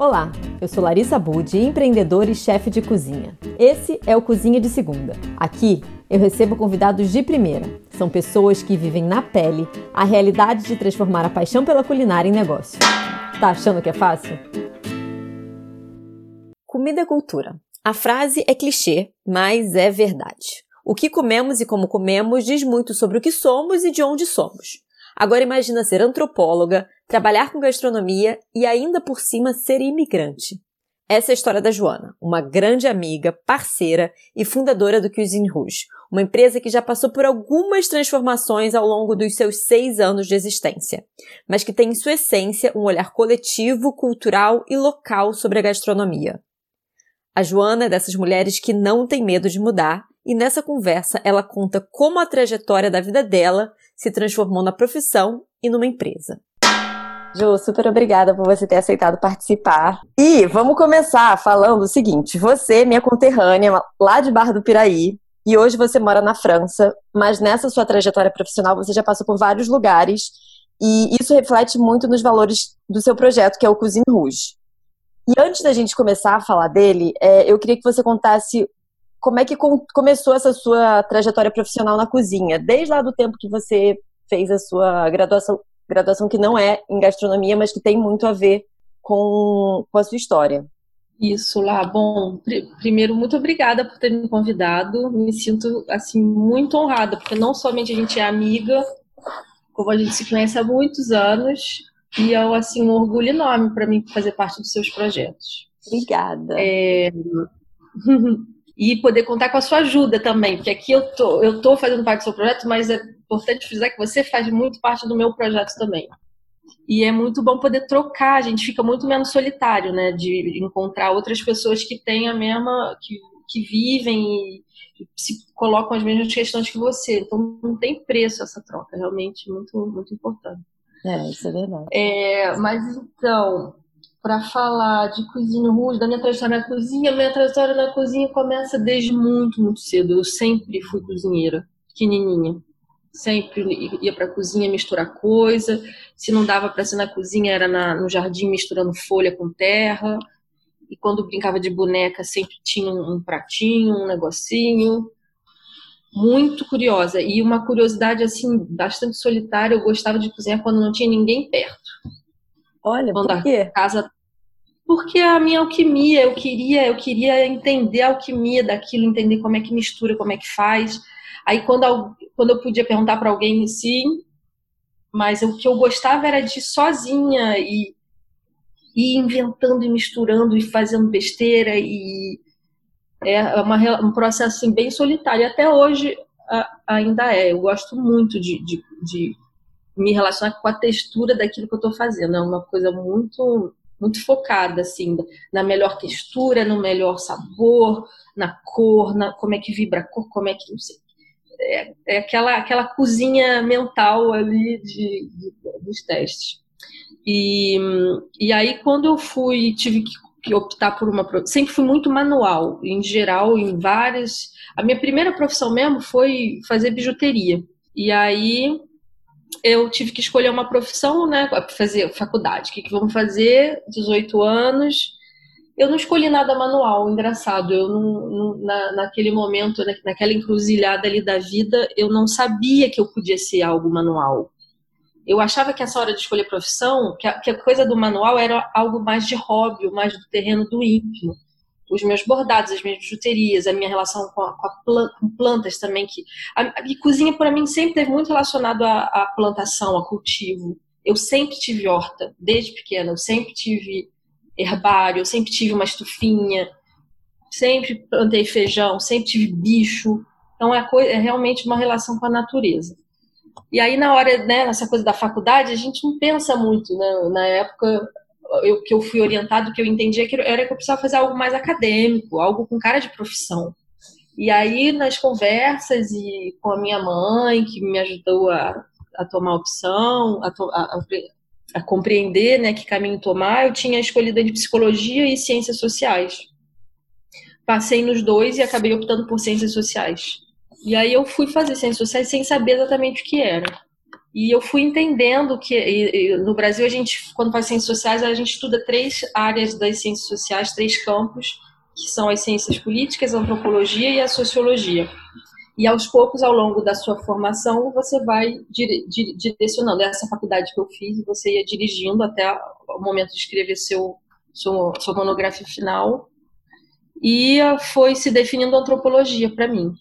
Olá, eu sou Larissa Budi, empreendedora e chefe de cozinha. Esse é o Cozinha de Segunda. Aqui eu recebo convidados de primeira. São pessoas que vivem na pele a realidade de transformar a paixão pela culinária em negócio. Tá achando que é fácil? Comida é cultura. A frase é clichê, mas é verdade. O que comemos e como comemos diz muito sobre o que somos e de onde somos. Agora imagina ser antropóloga, trabalhar com gastronomia e ainda por cima ser imigrante. Essa é a história da Joana, uma grande amiga, parceira e fundadora do Cuisine Rouge, uma empresa que já passou por algumas transformações ao longo dos seus seis anos de existência, mas que tem em sua essência um olhar coletivo, cultural e local sobre a gastronomia. A Joana é dessas mulheres que não tem medo de mudar e nessa conversa ela conta como a trajetória da vida dela se transformou na profissão e numa empresa. Ju, super obrigada por você ter aceitado participar. E vamos começar falando o seguinte: você, minha conterrânea, lá de Barra do Piraí, e hoje você mora na França, mas nessa sua trajetória profissional você já passou por vários lugares, e isso reflete muito nos valores do seu projeto, que é o Cozinha Rouge. E antes da gente começar a falar dele, é, eu queria que você contasse como é que começou essa sua trajetória profissional na cozinha? Desde lá do tempo que você fez a sua graduação, graduação que não é em gastronomia, mas que tem muito a ver com, com a sua história. Isso lá, bom, pr primeiro muito obrigada por ter me convidado. Me sinto assim muito honrada, porque não somente a gente é amiga, como a gente se conhece há muitos anos, e é assim um orgulho enorme para mim fazer parte dos seus projetos. Obrigada. É... e poder contar com a sua ajuda também, porque aqui eu tô, eu tô fazendo parte do seu projeto, mas é importante frisar que você faz muito parte do meu projeto também. E é muito bom poder trocar, a gente fica muito menos solitário, né, de encontrar outras pessoas que têm a mesma, que, que vivem e se colocam as mesmas questões que você. Então não tem preço essa troca, é realmente muito, muito importante. É, isso é verdade. É, mas então, para falar de cozinha russa, da minha trajetória na cozinha. Minha trajetória na cozinha começa desde muito, muito cedo. Eu sempre fui cozinheira, pequenininha. Sempre ia para a cozinha misturar coisa. Se não dava para ser na cozinha, era na, no jardim misturando folha com terra. E quando brincava de boneca, sempre tinha um, um pratinho, um negocinho. Muito curiosa. E uma curiosidade, assim, bastante solitária. Eu gostava de cozinhar quando não tinha ninguém perto Olha, por quê? Casa porque a minha alquimia, eu queria, eu queria entender a alquimia daquilo, entender como é que mistura, como é que faz. Aí quando, quando eu podia perguntar para alguém, sim, mas o que eu gostava era de ir sozinha e ir inventando e misturando e fazendo besteira e é uma, um processo assim, bem solitário. Até hoje ainda é. Eu gosto muito de, de, de me relacionar com a textura daquilo que eu estou fazendo. É uma coisa muito muito focada assim na melhor textura, no melhor sabor, na cor, na como é que vibra a cor, como é que não sei. É, é aquela aquela cozinha mental ali de, de, dos testes. E, e aí quando eu fui tive que, que optar por uma sempre fui muito manual em geral em várias a minha primeira profissão mesmo foi fazer bijuteria e aí eu tive que escolher uma profissão, né? Fazer faculdade. O que, que vamos fazer? 18 anos. Eu não escolhi nada manual, engraçado. Eu não, não na, naquele momento, né, naquela encruzilhada ali da vida, eu não sabia que eu podia ser algo manual. Eu achava que essa hora de escolher profissão, que a, que a coisa do manual era algo mais de hobby, mais do terreno do íntimo os meus bordados, as minhas bijuterias, a minha relação com, a, com, a com plantas também. Que, a, a cozinha, para mim, sempre teve muito relacionado à, à, plantação, a cultivo. Eu sempre tive horta, desde pequena. Eu sempre tive herbário, eu sempre tive uma estufinha, sempre plantei feijão, sempre tive bicho. Então, é, coisa, é realmente uma relação com a natureza. E aí, na hora, né, nessa coisa da faculdade, a gente não pensa muito, né? Na época, eu, que eu fui orientado, que eu entendia que era que eu precisava fazer algo mais acadêmico, algo com cara de profissão. E aí, nas conversas e com a minha mãe, que me ajudou a, a tomar opção, a, to, a, a, compreender né, que caminho tomar, eu tinha escolhido entre psicologia e ciências sociais. Passei nos dois e acabei optando por ciências sociais. E aí eu fui fazer ciências sociais sem saber exatamente o que era. E eu fui entendendo que e, e, no Brasil a gente, quando faz ciências sociais, a gente estuda três áreas das ciências sociais, três campos, que são as ciências políticas, a antropologia e a sociologia. E aos poucos, ao longo da sua formação, você vai dire, dire, direcionando. Essa faculdade que eu fiz, você ia dirigindo até o momento de escrever seu, seu sua monografia final. E foi se definindo antropologia para mim.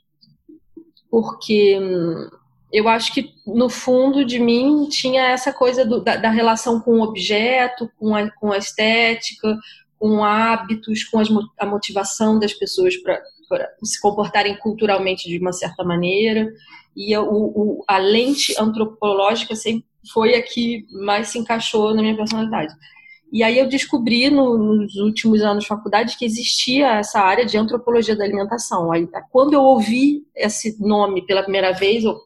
Porque hum, eu acho que no fundo de mim tinha essa coisa do, da, da, relação com o objeto, com a, com a estética, com hábitos, com as, a motivação das pessoas para se comportarem culturalmente de uma certa maneira. E o, o, a lente antropológica sempre foi a que mais se encaixou na minha personalidade. E aí eu descobri no, nos últimos anos de faculdade que existia essa área de antropologia da alimentação. Aí, quando eu ouvi esse nome pela primeira vez, eu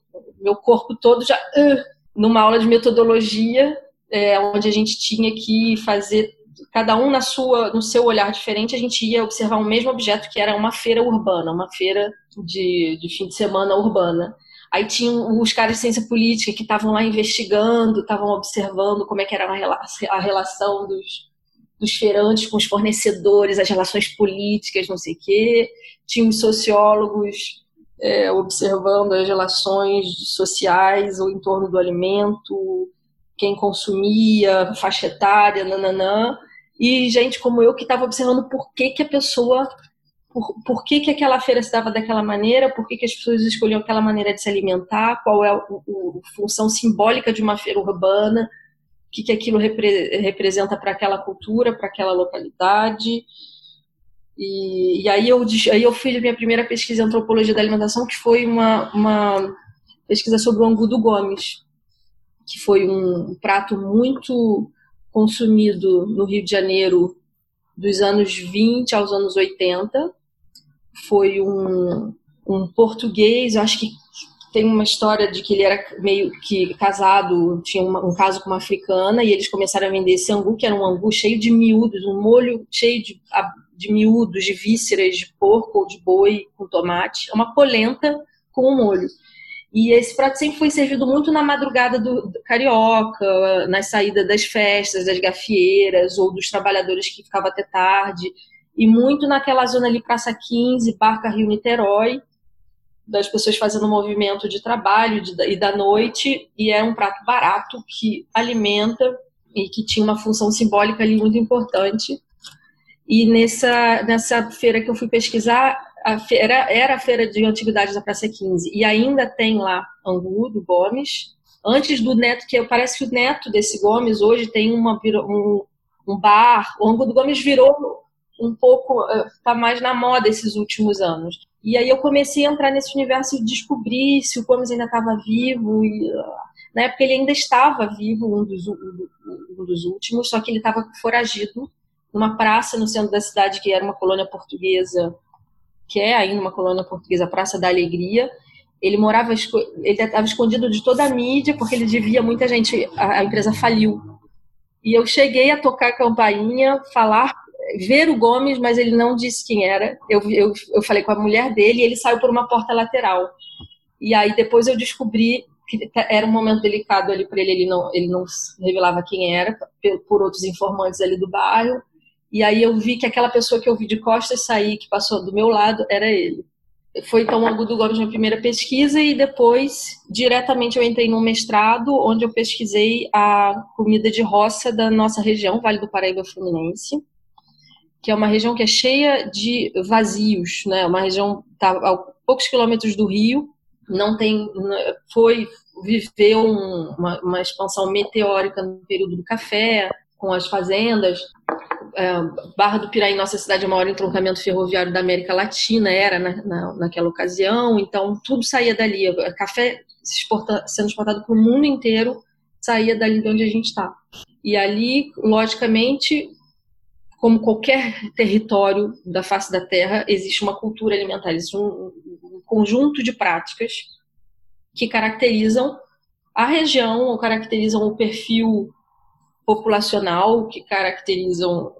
meu corpo todo já. Uh, numa aula de metodologia, é, onde a gente tinha que fazer cada um na sua, no seu olhar diferente, a gente ia observar o mesmo objeto que era uma feira urbana, uma feira de, de fim de semana urbana. Aí tinham os caras de ciência política que estavam lá investigando, estavam observando como é que era a relação dos, dos feirantes com os fornecedores, as relações políticas, não sei o quê. Tinha os sociólogos é, observando as relações sociais ou em torno do alimento, quem consumia, faixa etária, nananã, e gente como eu que estava observando por que, que a pessoa, por, por que, que aquela feira se dava daquela maneira, por que, que as pessoas escolhiam aquela maneira de se alimentar, qual é a, a, função simbólica de uma feira urbana, o que, que aquilo repre, representa para aquela cultura, para aquela localidade. E, e, aí, eu, aí eu fiz a minha primeira pesquisa em antropologia da alimentação, que foi uma, uma pesquisa sobre o angu do Gomes, que foi um prato muito consumido no Rio de Janeiro dos anos 20 aos anos 80. Foi um, um português, acho que tem uma história de que ele era meio que casado, tinha uma, um caso com uma africana, e eles começaram a vender esse angu, que era um angu cheio de miúdos, um molho cheio de de miúdos, de vísceras de porco ou de boi com tomate. É uma polenta com um molho. E esse prato sempre foi servido muito na madrugada do, do carioca, na saída das festas, das gafieiras ou dos trabalhadores que ficavam até tarde. E muito naquela zona ali, Praça 15, Barca Rio Niterói, das pessoas fazendo movimento de trabalho de, e da noite. E é um prato barato que alimenta e que tinha uma função simbólica ali muito importante. E nessa, nessa feira que eu fui pesquisar, a feira, era a feira de antiguidades da Praça 15, e ainda tem lá Angu, do Gomes. Antes do Neto, que parece que o neto desse Gomes hoje tem uma, um, um bar. O Angu do Gomes virou um pouco, está mais na moda esses últimos anos. E aí eu comecei a entrar nesse universo e descobrir se o Gomes ainda estava vivo. E, na época ele ainda estava vivo, um dos, um dos últimos, só que ele estava foragido numa praça no centro da cidade que era uma colônia portuguesa, que é ainda uma colônia portuguesa, Praça da Alegria. Ele morava, ele estava escondido de toda a mídia porque ele devia muita gente, a, a empresa faliu. E eu cheguei a tocar a campainha, falar, ver o Gomes, mas ele não disse quem era. Eu, eu, eu falei com a mulher dele e ele saiu por uma porta lateral. E aí depois eu descobri que era um momento delicado ali para ele, ele não, ele não revelava quem era, por outros informantes ali do bairro. E aí eu vi que aquela pessoa que eu vi de costas sair, que passou do meu lado, era ele. Foi então o Agudo Gomes minha primeira pesquisa e depois diretamente eu entrei num mestrado onde eu pesquisei a comida de roça da nossa região, Vale do Paraíba Fluminense, que é uma região que é cheia de vazios, né? Uma região tá a poucos quilômetros do Rio, não tem, foi viveu um, uma, uma expansão meteórica no período do café, com as fazendas, Barra do Piraí, nossa cidade, é o maior entroncamento ferroviário da América Latina, era na, na, naquela ocasião, então tudo saía dali. Café exporta, sendo exportado para o mundo inteiro, saía dali de onde a gente está. E ali, logicamente, como qualquer território da face da Terra, existe uma cultura alimentar, existe um, um conjunto de práticas que caracterizam a região, ou caracterizam o perfil populacional, que caracterizam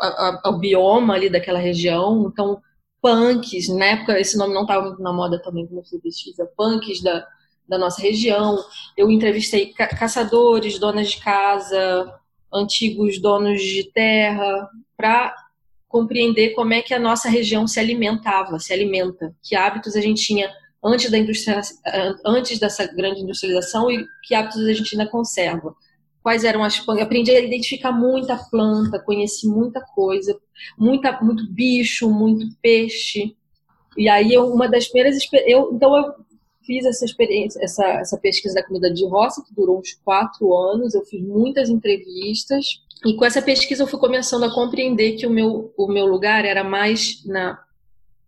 a, a, o bioma ali daquela região. Então, punks, na época esse nome não estava muito na moda também, como eu fiz pesquisa, punks da, da nossa região. Eu entrevistei ca caçadores, donas de casa, antigos donos de terra, para compreender como é que a nossa região se alimentava, se alimenta, que hábitos a gente tinha antes da indústria, antes dessa grande industrialização e que hábitos a gente ainda conserva. Quais eram as eu aprendi a identificar muita planta, conheci muita coisa, muita muito bicho, muito peixe. E aí eu, uma das primeiras eu então eu fiz essa experiência, essa, essa pesquisa da comida de roça que durou uns quatro anos. Eu fiz muitas entrevistas e com essa pesquisa eu fui começando a compreender que o meu, o meu lugar era mais na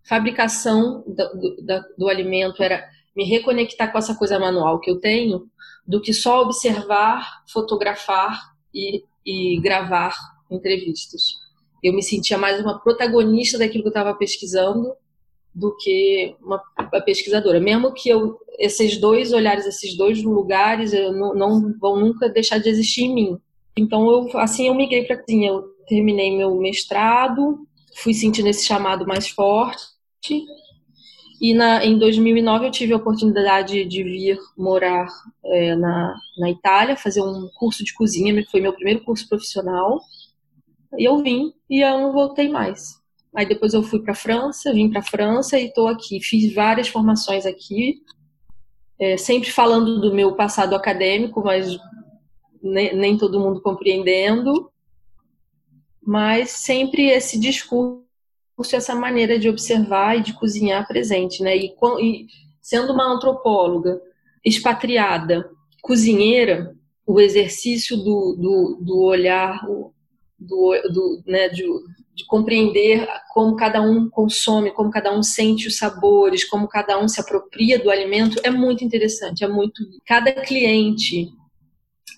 fabricação do, do, do alimento, era me reconectar com essa coisa manual que eu tenho, do que só observar, fotografar e, e gravar entrevistas. Eu me sentia mais uma protagonista daquilo que eu estava pesquisando do que uma, pesquisadora. Mesmo que eu, esses dois olhares, esses dois lugares, não, não vão nunca deixar de existir em mim. Então, eu, assim, eu migrei para a cozinha. Eu terminei meu mestrado, fui sentindo esse chamado mais forte. E na, em 2009 eu tive a oportunidade de vir morar é, na, na Itália, fazer um curso de cozinha, foi meu primeiro curso profissional. E eu vim e eu não voltei mais. Aí depois eu fui para França, vim para França e estou aqui. Fiz várias formações aqui, é, sempre falando do meu passado acadêmico, mas nem todo mundo compreendendo, mas sempre esse discurso, essa maneira de observar e de cozinhar presente, né? E, e sendo uma antropóloga expatriada, cozinheira, o exercício do, do, do olhar, do, do, né, de, de compreender como cada um consome, como cada um sente os sabores, como cada um se apropria do alimento, é muito interessante, é muito. Cada cliente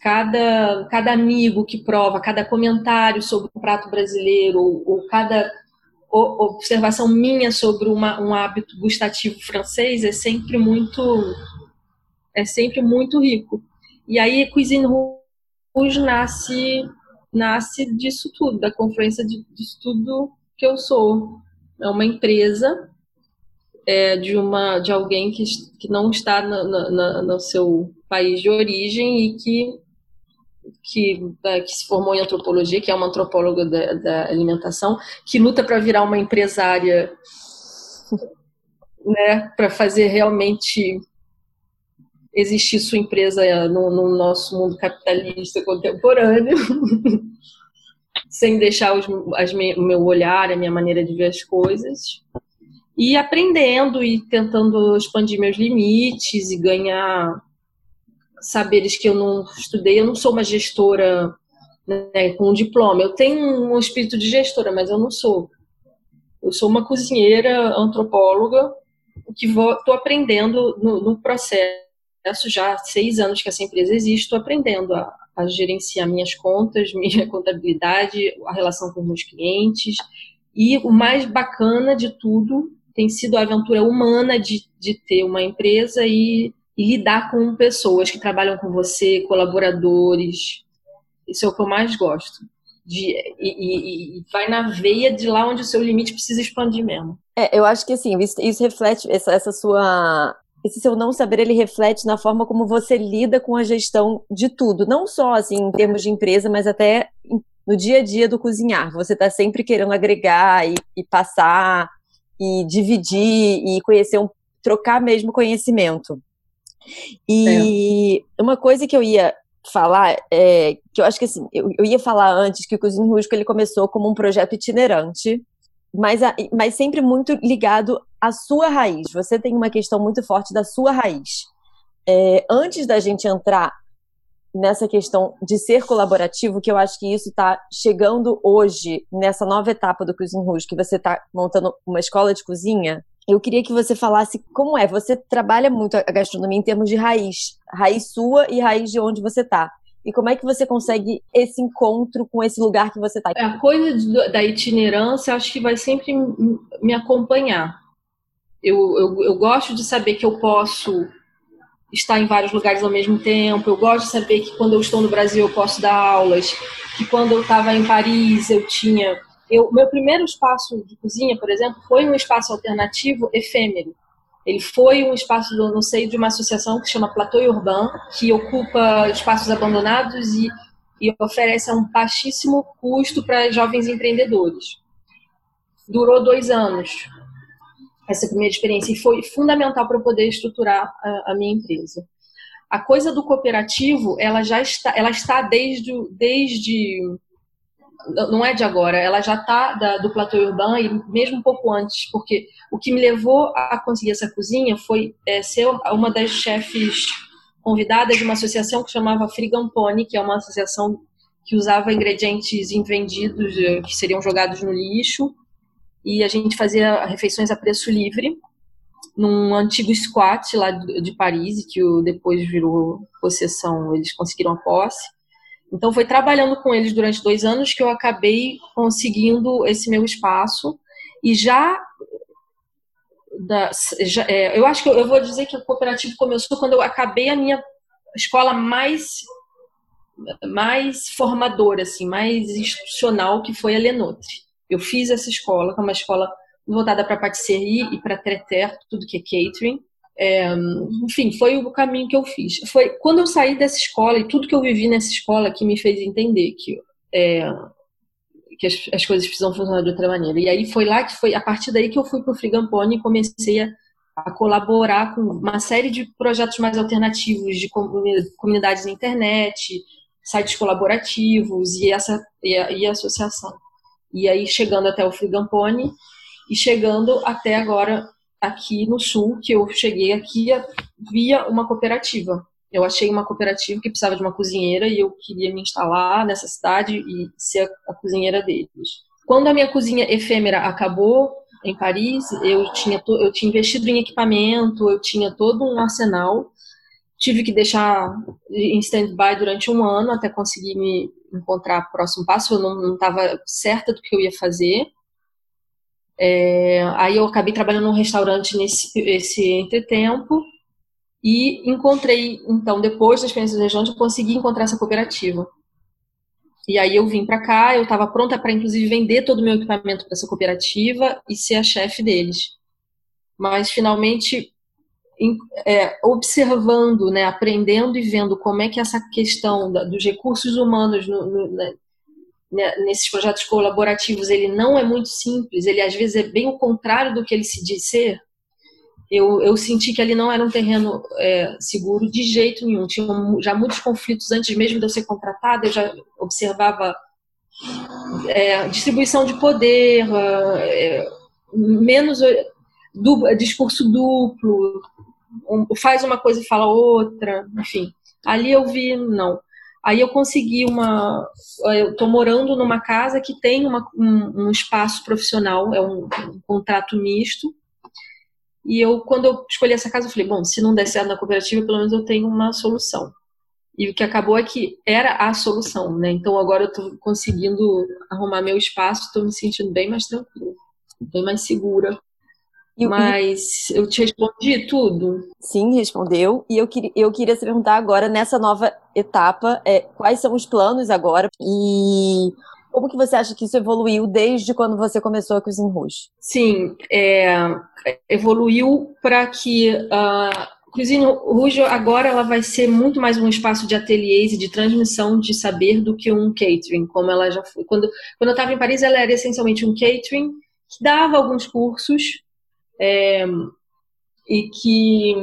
cada, cada amigo que prova, cada comentário sobre um prato brasileiro, ou, ou cada observação minha sobre uma, um hábito gustativo francês é sempre muito é sempre muito rico. E aí Cuisine Rouge nasce nasce disso tudo, da confluência de, disso tudo que eu sou. É uma empresa é, de uma de alguém que, que não está no, seu país de origem e que que, é, que se formou em antropologia, que é uma antropóloga da, da alimentação, que luta para virar uma empresária, né, para fazer realmente existir sua empresa no, no nosso mundo capitalista contemporâneo, sem deixar os, as, o meu olhar, a minha maneira de ver as coisas, e aprendendo e tentando expandir meus limites e ganhar saberes que eu não estudei. Eu não sou uma gestora né, com um diploma. Eu tenho um espírito de gestora, mas eu não sou. Eu sou uma cozinheira, antropóloga, que estou aprendendo no, no, processo. Já há seis anos que essa empresa existe, estou aprendendo a, a gerenciar minhas contas, minha contabilidade, a relação com meus clientes. E o mais bacana de tudo tem sido a aventura humana de, de ter uma empresa e e lidar com pessoas que trabalham com você, colaboradores. Isso é o que eu mais gosto. De, e, e, e, vai na veia de lá onde o seu limite precisa expandir mesmo. É, eu acho que assim, isso, isso reflete essa, essa, sua. Esse seu não saber, ele reflete na forma como você lida com a gestão de tudo. Não só assim, em termos de empresa, mas até no dia a dia do cozinhar. Você está sempre querendo agregar e, e, passar, e dividir, e conhecer um. trocar mesmo conhecimento. E é. uma coisa que eu ia falar, é, que eu acho que assim, eu, eu ia falar antes que o Cozinho Rústico ele começou como um projeto itinerante, mas, a, mas sempre muito ligado à sua raiz. Você tem uma questão muito forte da sua raiz. É, antes da gente entrar nessa questão de ser colaborativo, que eu acho que isso está chegando hoje, nessa nova etapa do Cozinho Rústico, que você está montando uma escola de cozinha, eu queria que você falasse como é. Você trabalha muito a gastronomia em termos de raiz, raiz sua e raiz de onde você está. E como é que você consegue esse encontro com esse lugar que você está? A coisa da itinerância, acho que vai sempre me acompanhar. Eu, eu, eu gosto de saber que eu posso estar em vários lugares ao mesmo tempo. Eu gosto de saber que quando eu estou no Brasil eu posso dar aulas, que quando eu estava em Paris eu tinha eu, meu primeiro espaço de cozinha, por exemplo, foi um espaço alternativo efêmero. Ele foi um espaço no seio de uma associação que chama Platô Urban, que ocupa espaços abandonados e, e oferece a um baixíssimo custo para jovens empreendedores. Durou dois anos essa primeira experiência e foi fundamental para eu poder estruturar a, a, minha empresa. A coisa do cooperativo, ela já está, ela está desde, desde não é de agora, ela já está do platô urbano e mesmo um pouco antes, porque o que me levou a conseguir essa cozinha foi é, ser uma das chefes convidadas de uma associação que chamava Frigampone, que é uma associação que usava ingredientes invendidos eh, que seriam jogados no lixo e a gente fazia refeições a preço livre num antigo squat lá de Paris, que depois virou possessão, eles conseguiram a posse. Então foi trabalhando com eles durante dois anos que eu acabei conseguindo esse meu espaço e já, da, já é, eu acho que eu, eu, vou dizer que o cooperativo começou quando eu acabei a minha escola mais mais formadora assim, mais institucional que foi a Lenotre. Eu fiz essa escola, que é uma escola voltada para patisserie e para treter, tudo que é catering. É, enfim, foi o caminho que eu fiz. Foi quando eu saí dessa escola e tudo que eu vivi nessa escola que me fez entender que, é, que as, as, coisas precisam funcionar de outra maneira. E aí foi lá que foi, a partir daí que eu fui para o Frigampone e comecei a, a, colaborar com uma série de projetos mais alternativos de comunidades na internet, sites colaborativos e essa e a, e a associação. E aí chegando até o Frigampone e chegando até agora aqui no sul, que eu cheguei aqui via uma cooperativa. Eu achei uma cooperativa que precisava de uma cozinheira e eu queria me instalar nessa cidade e ser a cozinheira deles. Quando a minha cozinha efêmera acabou em Paris, eu tinha, eu tinha investido em equipamento, eu tinha todo um arsenal. Tive que deixar em stand-by durante um ano até conseguir me encontrar o próximo passo. Eu não estava certa do que eu ia fazer. É, aí eu acabei trabalhando num restaurante nesse esse entretempo e encontrei, então, depois da experiência do restaurante, eu consegui encontrar essa cooperativa. E aí eu vim para cá, eu estava pronta para inclusive vender todo o meu equipamento para essa cooperativa e ser a chefe deles. Mas finalmente, é, observando, né, aprendendo e vendo como é que essa questão da, dos recursos humanos no, no, né, nesses projetos colaborativos ele não é muito simples, ele às vezes é bem o contrário do que ele se diz ser. Eu, eu senti que ali não era um terreno é, seguro de jeito nenhum. Tinha já muitos conflitos antes mesmo de eu ser contratada, eu já observava é, distribuição de poder, é, menos du, discurso duplo, faz uma coisa e fala outra, enfim. Ali eu vi, não. Aí eu consegui uma. Eu estou morando numa casa que tem uma, um, um, espaço profissional, é um, um, contrato misto. E eu, quando eu escolhi essa casa, eu falei: bom, se não der certo na cooperativa, pelo menos eu tenho uma solução. E o que acabou é que era a solução, né? Então agora eu estou conseguindo arrumar meu espaço, estou me sentindo bem mais tranquila, bem mais segura e, Mas eu te respondi tudo? Sim, respondeu. E eu, queria, eu queria se perguntar agora, nessa nova etapa, é, quais são os planos agora e como que você acha que isso evoluiu desde quando você começou a Cozinha Rouge? Sim, é, evoluiu para que a Cozinha Rouge agora ela vai ser muito mais um espaço de ateliês e de transmissão de saber do que um catering, como ela já foi. Quando, quando eu estava em Paris, ela era essencialmente um catering que dava alguns cursos é, e que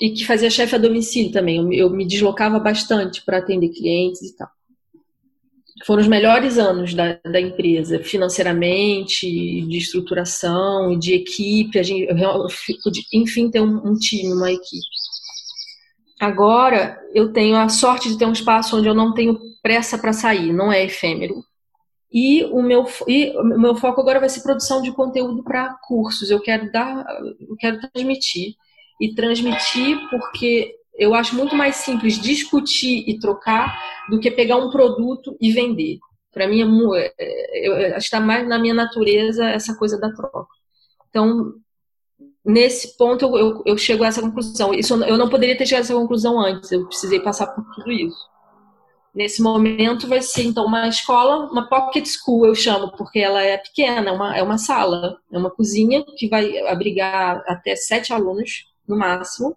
e que fazia chefe a domicílio também. Eu, eu me deslocava bastante para atender clientes e tal. Foram os melhores anos da, da empresa, financeiramente, de estruturação, de equipe. A gente, eu pude, enfim, ter um, um time, uma equipe. Agora eu tenho a sorte de ter um espaço onde eu não tenho pressa para sair, não é efêmero. E o meu, e o meu foco agora vai ser produção de conteúdo para cursos. Eu quero dar, eu quero transmitir e transmitir porque eu acho muito mais simples discutir e trocar do que pegar um produto e vender. Para mim, é, é, está mais na minha natureza essa coisa da troca. Então, nesse ponto, eu, eu, eu chego a essa conclusão. Isso, eu não poderia ter chegado a essa conclusão antes. Eu precisei passar por tudo isso. Nesse momento vai ser então uma escola, uma pocket school eu chamo, porque ela é pequena, é uma, é uma sala, é uma cozinha que vai abrigar até sete alunos no máximo.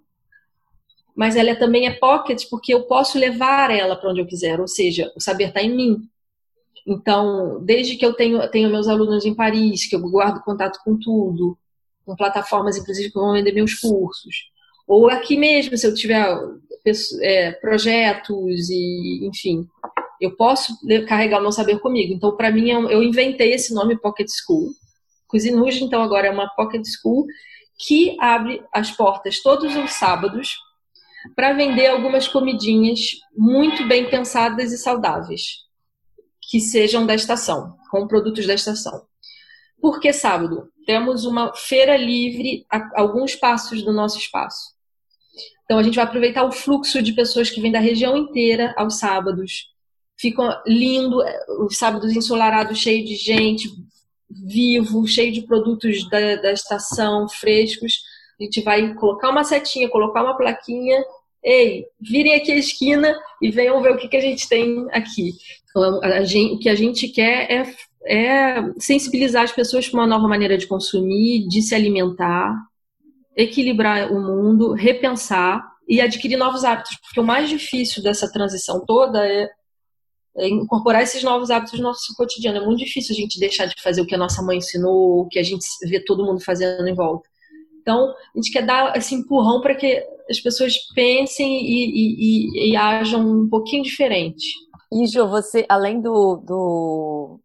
Mas ela é, também é pocket porque eu posso levar ela para onde eu quiser, ou seja, o saber está em mim. Então, desde que eu tenho, tenho meus alunos em Paris, que eu guardo contato com tudo, com plataformas, inclusive, que vão vender meus cursos, ou aqui mesmo, se eu tiver é, projetos e, enfim, eu posso carregar o meu saber comigo. Então, para mim, eu inventei esse nome Pocket School. Cuisinuge, então, agora é uma Pocket School que abre as portas todos os sábados para vender algumas comidinhas muito bem pensadas e saudáveis, que sejam da estação, com produtos da estação. Por que sábado? Temos uma feira livre a alguns passos do nosso espaço. Então a gente vai aproveitar o fluxo de pessoas que vêm da região inteira aos sábados. Fica lindo, os sábados ensolarados, cheio de gente, vivo, cheio de produtos da, da estação, frescos. A gente vai colocar uma setinha, colocar uma plaquinha. Ei, virem aqui a esquina e venham ver o que, que a gente tem aqui. Então, a gente, o que a gente quer é, é sensibilizar as pessoas para uma nova maneira de consumir, de se alimentar, equilibrar o mundo, repensar e adquirir novos hábitos, porque o mais difícil dessa transição toda é, é incorporar esses novos hábitos no nosso cotidiano. É muito difícil a gente deixar de fazer o que a nossa mãe ensinou, o que a gente vê todo mundo fazendo em volta. Então, a gente quer dar esse empurrão para que as pessoas pensem e, e, e, e, ajam um pouquinho diferente. E, Ju, você, além do, do,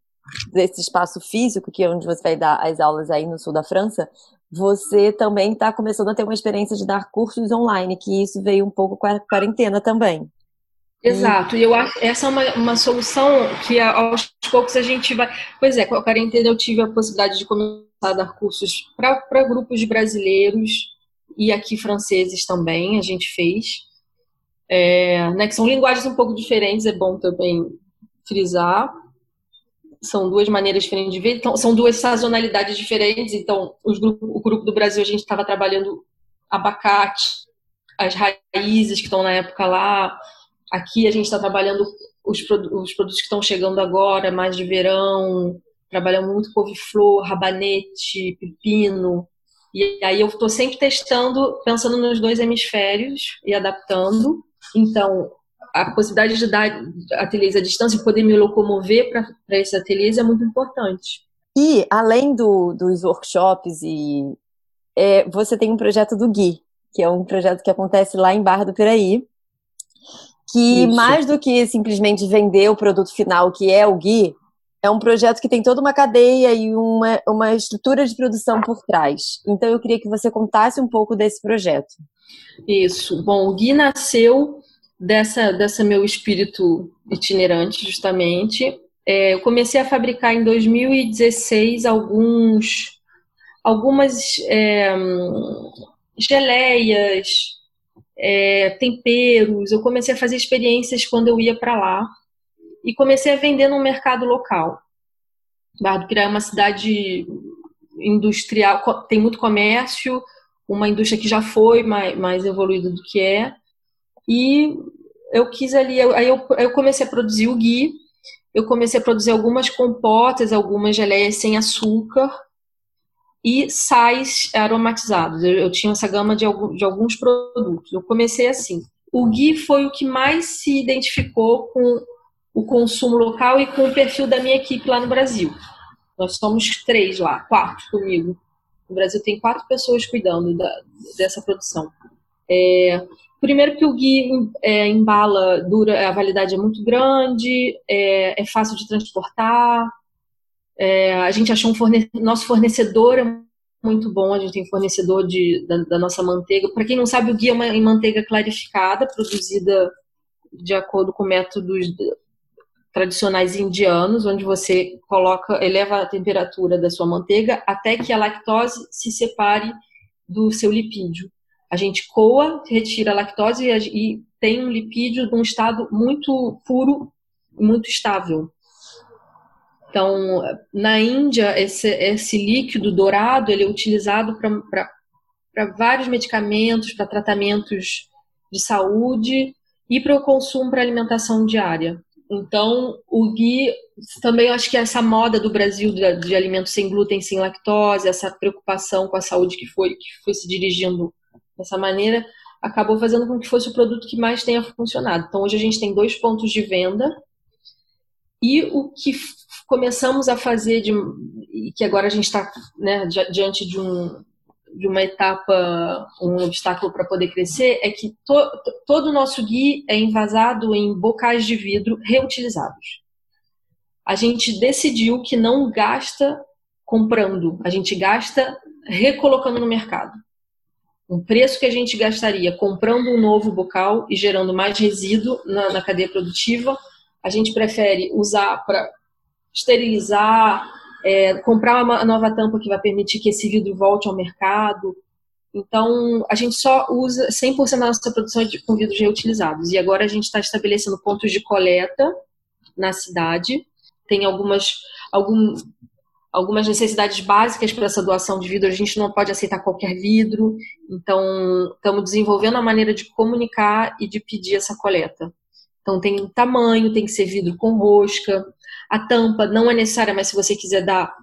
desse espaço físico, que é onde você vai dar as aulas aí no sul da França, você também está começando a ter uma experiência de dar cursos online, que isso veio um pouco com a quarentena também. Exato, e eu acho essa é uma, uma solução que aos poucos a gente vai. Pois é, com a quarentena eu tive a possibilidade de começar a dar cursos para grupos de brasileiros e aqui franceses também, a gente fez. É, né, que são linguagens um pouco diferentes, é bom também frisar são duas maneiras diferentes de ver, então, são duas sazonalidades diferentes. Então, grupos, o grupo do Brasil, a gente estava trabalhando abacate, as raízes que estão na época lá. Aqui a gente está trabalhando os, os, produtos que estão chegando agora, mais de verão. Trabalhamos muito couve-flor, rabanete, pepino. E aí eu estou sempre testando, pensando nos dois hemisférios e adaptando. Então, a possibilidade de dar ateliês à distância e poder me locomover para esses ateliês é muito importante. E, além do, dos workshops, e é, você tem um projeto do Gui, que é um projeto que acontece lá em Barra do Piraí, que Isso. mais do que simplesmente vender o produto final, que é o Gui, é um projeto que tem toda uma cadeia e uma, uma estrutura de produção por trás. Então, eu queria que você contasse um pouco desse projeto. Isso. Bom, o Gui nasceu dessa, dessa meu espírito itinerante, justamente. É, eu comecei a fabricar em 2016 alguns, algumas é, geleias, é, temperos. Eu comecei a fazer experiências quando eu ia para lá e comecei a vender no mercado local. Barra é uma cidade industrial, tem muito comércio, uma indústria que já foi mais, mais evoluída do que é. E eu quis ali, aí eu, eu comecei a produzir o gui, eu comecei a produzir algumas compotas, algumas geleias sem açúcar e sais aromatizados. Eu, eu tinha essa gama de, de alguns produtos. Eu comecei assim. O gui foi o que mais se identificou com o consumo local e com o perfil da minha equipe lá no Brasil. Nós somos três lá, quatro comigo. No Brasil tem quatro pessoas cuidando da, dessa produção. É, Primeiro que o gui é, embala, dura, a validade é muito grande, é, é fácil de transportar. É, a gente achou um forne nosso fornecedor é muito bom, a gente tem fornecedor de, da, da nossa manteiga. Para quem não sabe, o gui é uma manteiga clarificada, produzida de acordo com métodos tradicionais indianos, onde você coloca, eleva a temperatura da sua manteiga até que a lactose se separe do seu lipídio a gente coa, retira a lactose e, e tem um lipídio num estado muito puro, muito estável. Então, na Índia, esse, esse líquido dourado ele é utilizado para vários medicamentos, para tratamentos de saúde e para o consumo para alimentação diária. Então, o Gui, também acho que essa moda do Brasil de, de alimentos sem glúten, sem lactose, essa preocupação com a saúde que foi, que foi se dirigindo dessa maneira, acabou fazendo com que fosse o produto que mais tenha funcionado. Então, hoje a gente tem dois pontos de venda e o que começamos a fazer, de, que agora a gente está né, diante de, um, de uma etapa, um obstáculo para poder crescer, é que to, todo o nosso gui é envasado em bocais de vidro reutilizados. A gente decidiu que não gasta comprando, a gente gasta recolocando no mercado. O preço que a gente gastaria comprando um novo bocal e gerando mais resíduo na, na cadeia produtiva, a gente prefere usar para esterilizar, é, comprar uma nova tampa que vai permitir que esse vidro volte ao mercado. Então, a gente só usa 100% da nossa produção de, com vidros reutilizados. E agora a gente está estabelecendo pontos de coleta na cidade. Tem algumas, algum, algumas necessidades básicas para essa doação de vidro. A gente não pode aceitar qualquer vidro. Então, estamos desenvolvendo a maneira de comunicar e de pedir essa coleta. Então, tem tamanho, tem que ser vidro com rosca. A tampa não é necessária, mas se você quiser dar,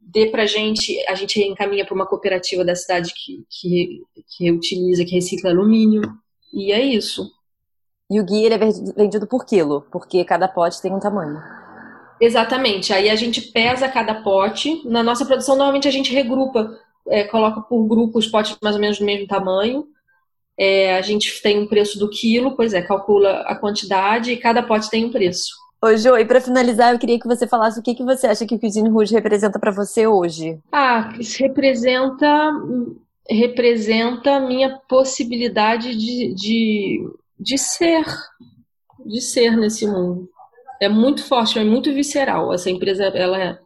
dê pra gente, a gente encaminha para uma cooperativa da cidade que, que, que que recicla alumínio. E é isso. E o guia ele é vendido por quilo, porque cada pote tem um tamanho. Exatamente. Aí a gente pesa cada pote. Na nossa produção, normalmente a gente regrupa, é, coloca por grupo os potes mais ou menos do mesmo tamanho. É, a gente tem um preço do quilo, pois é, calcula a quantidade e cada pote tem um preço. Ô, Jo, e para finalizar, eu queria que você falasse o que, que você acha que o Cuisine Rouge representa para você hoje. Ah, isso representa representa a minha possibilidade de, de, de ser, de ser nesse mundo. É muito forte, é muito visceral. Essa empresa, ela é,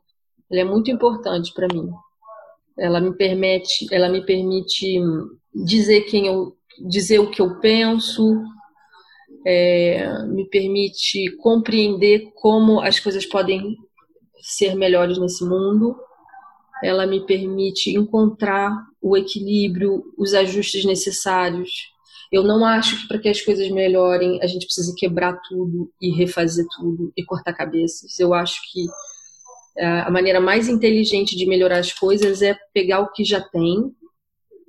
ela é muito importante para mim. Ela me permite, ela me permite dizer quem eu, dizer o que eu penso, é, me permite compreender como as coisas podem ser melhores nesse mundo. Ela me permite encontrar o equilíbrio, os ajustes necessários. Eu não acho que para que as coisas melhorem a gente precise quebrar tudo e refazer tudo e cortar cabeças. Eu acho que é, a maneira mais inteligente de melhorar as coisas é pegar o que já tem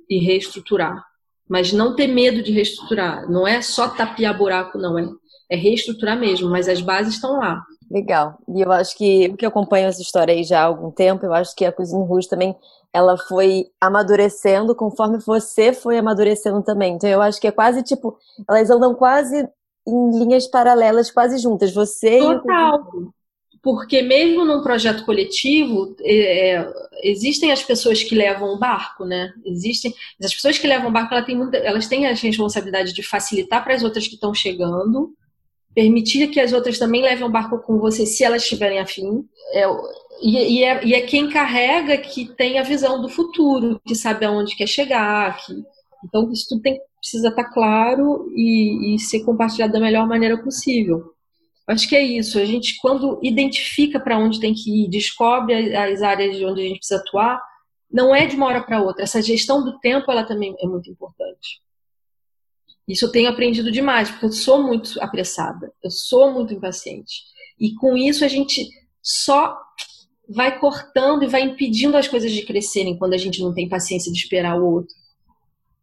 e reestruturar mas não ter medo de reestruturar. Não é só tapiar buraco, não. É, é reestruturar mesmo, mas as bases estão lá. Legal. E eu acho que, porque eu acompanho essa história aí já há algum tempo, eu acho que a Cozinha Rouge também, ela foi amadurecendo conforme você foi amadurecendo também. Então eu acho que é quase tipo, elas andam quase em linhas paralelas, quase juntas. Você Total. e porque mesmo num projeto coletivo é, é, existem as pessoas que levam o barco, né? Existem as pessoas que levam o barco, elas têm, muita, elas têm a responsabilidade de facilitar para as outras que estão chegando, permitir que as outras também levem o barco com você se elas estiverem afim. É, e, e, é, e é quem carrega que tem a visão do futuro, que sabe aonde quer chegar. Que, então isso tudo tem, precisa estar claro e, e ser compartilhado da melhor maneira possível. Acho que é isso. A gente, quando identifica para onde tem que ir, descobre as áreas de onde a gente precisa atuar, não é de uma hora para outra. Essa gestão do tempo, ela também é muito importante. Isso eu tenho aprendido demais, porque eu sou muito apressada, eu sou muito impaciente. E com isso a gente só vai cortando e vai impedindo as coisas de crescerem quando a gente não tem paciência de esperar o outro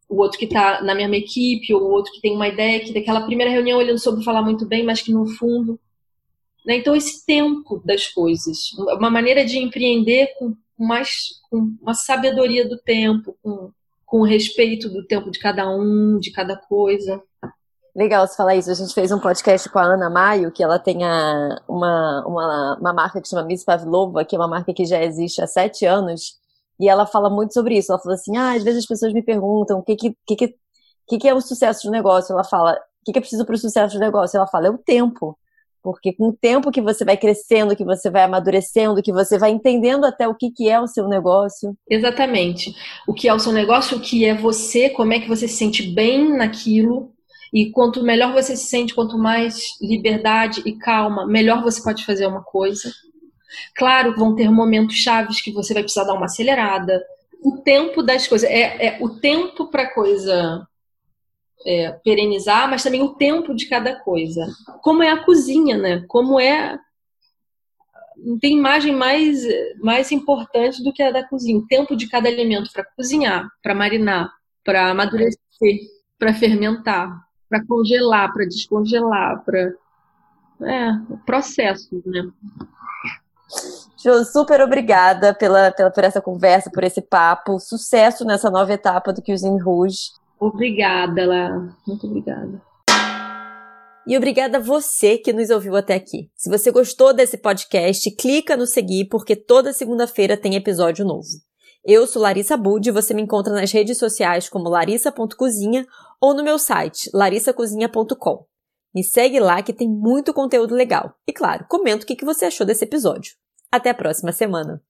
o outro que está na mesma equipe, ou o outro que tem uma ideia que daquela primeira reunião ele não soube falar muito bem, mas que no fundo. Né? Então, esse tempo das coisas, uma maneira de empreender com mais com uma sabedoria do tempo, com, com respeito do tempo de cada um, de cada coisa. Legal você falar isso. A gente fez um podcast com a Ana Maio, que ela tem a, uma, uma, uma marca que chama Miss Pavlova, que é uma marca que já existe há sete anos. E ela fala muito sobre isso. Ela fala assim: ah, às vezes as pessoas me perguntam o que, que, que, que, que é o sucesso de negócio. Ela fala: o que, que é preciso para o sucesso do negócio? Ela fala: é o tempo. Porque com o tempo que você vai crescendo, que você vai amadurecendo, que você vai entendendo até o que, que é o seu negócio. Exatamente. O que é o seu negócio, o que é você, como é que você se sente bem naquilo. E quanto melhor você se sente, quanto mais liberdade e calma, melhor você pode fazer uma coisa. Claro, vão ter momentos chaves que você vai precisar dar uma acelerada. O tempo das coisas é, é o tempo para coisa é, perenizar, mas também o tempo de cada coisa. Como é a cozinha, né? Como é. Não tem imagem mais, mais importante do que a da cozinha. O tempo de cada alimento para cozinhar, para marinar, para amadurecer, para fermentar, para congelar, para descongelar, para. É, processo, né? Super obrigada pela, pela, por essa conversa, por esse papo. Sucesso nessa nova etapa do Cuisine Rouge. Obrigada, Lá. Muito obrigada. E obrigada a você que nos ouviu até aqui. Se você gostou desse podcast, clica no seguir, porque toda segunda-feira tem episódio novo. Eu sou Larissa Bud e você me encontra nas redes sociais como larissa.cozinha ou no meu site larissacozinha.com. Me segue lá que tem muito conteúdo legal. E claro, comenta o que você achou desse episódio. Até a próxima semana!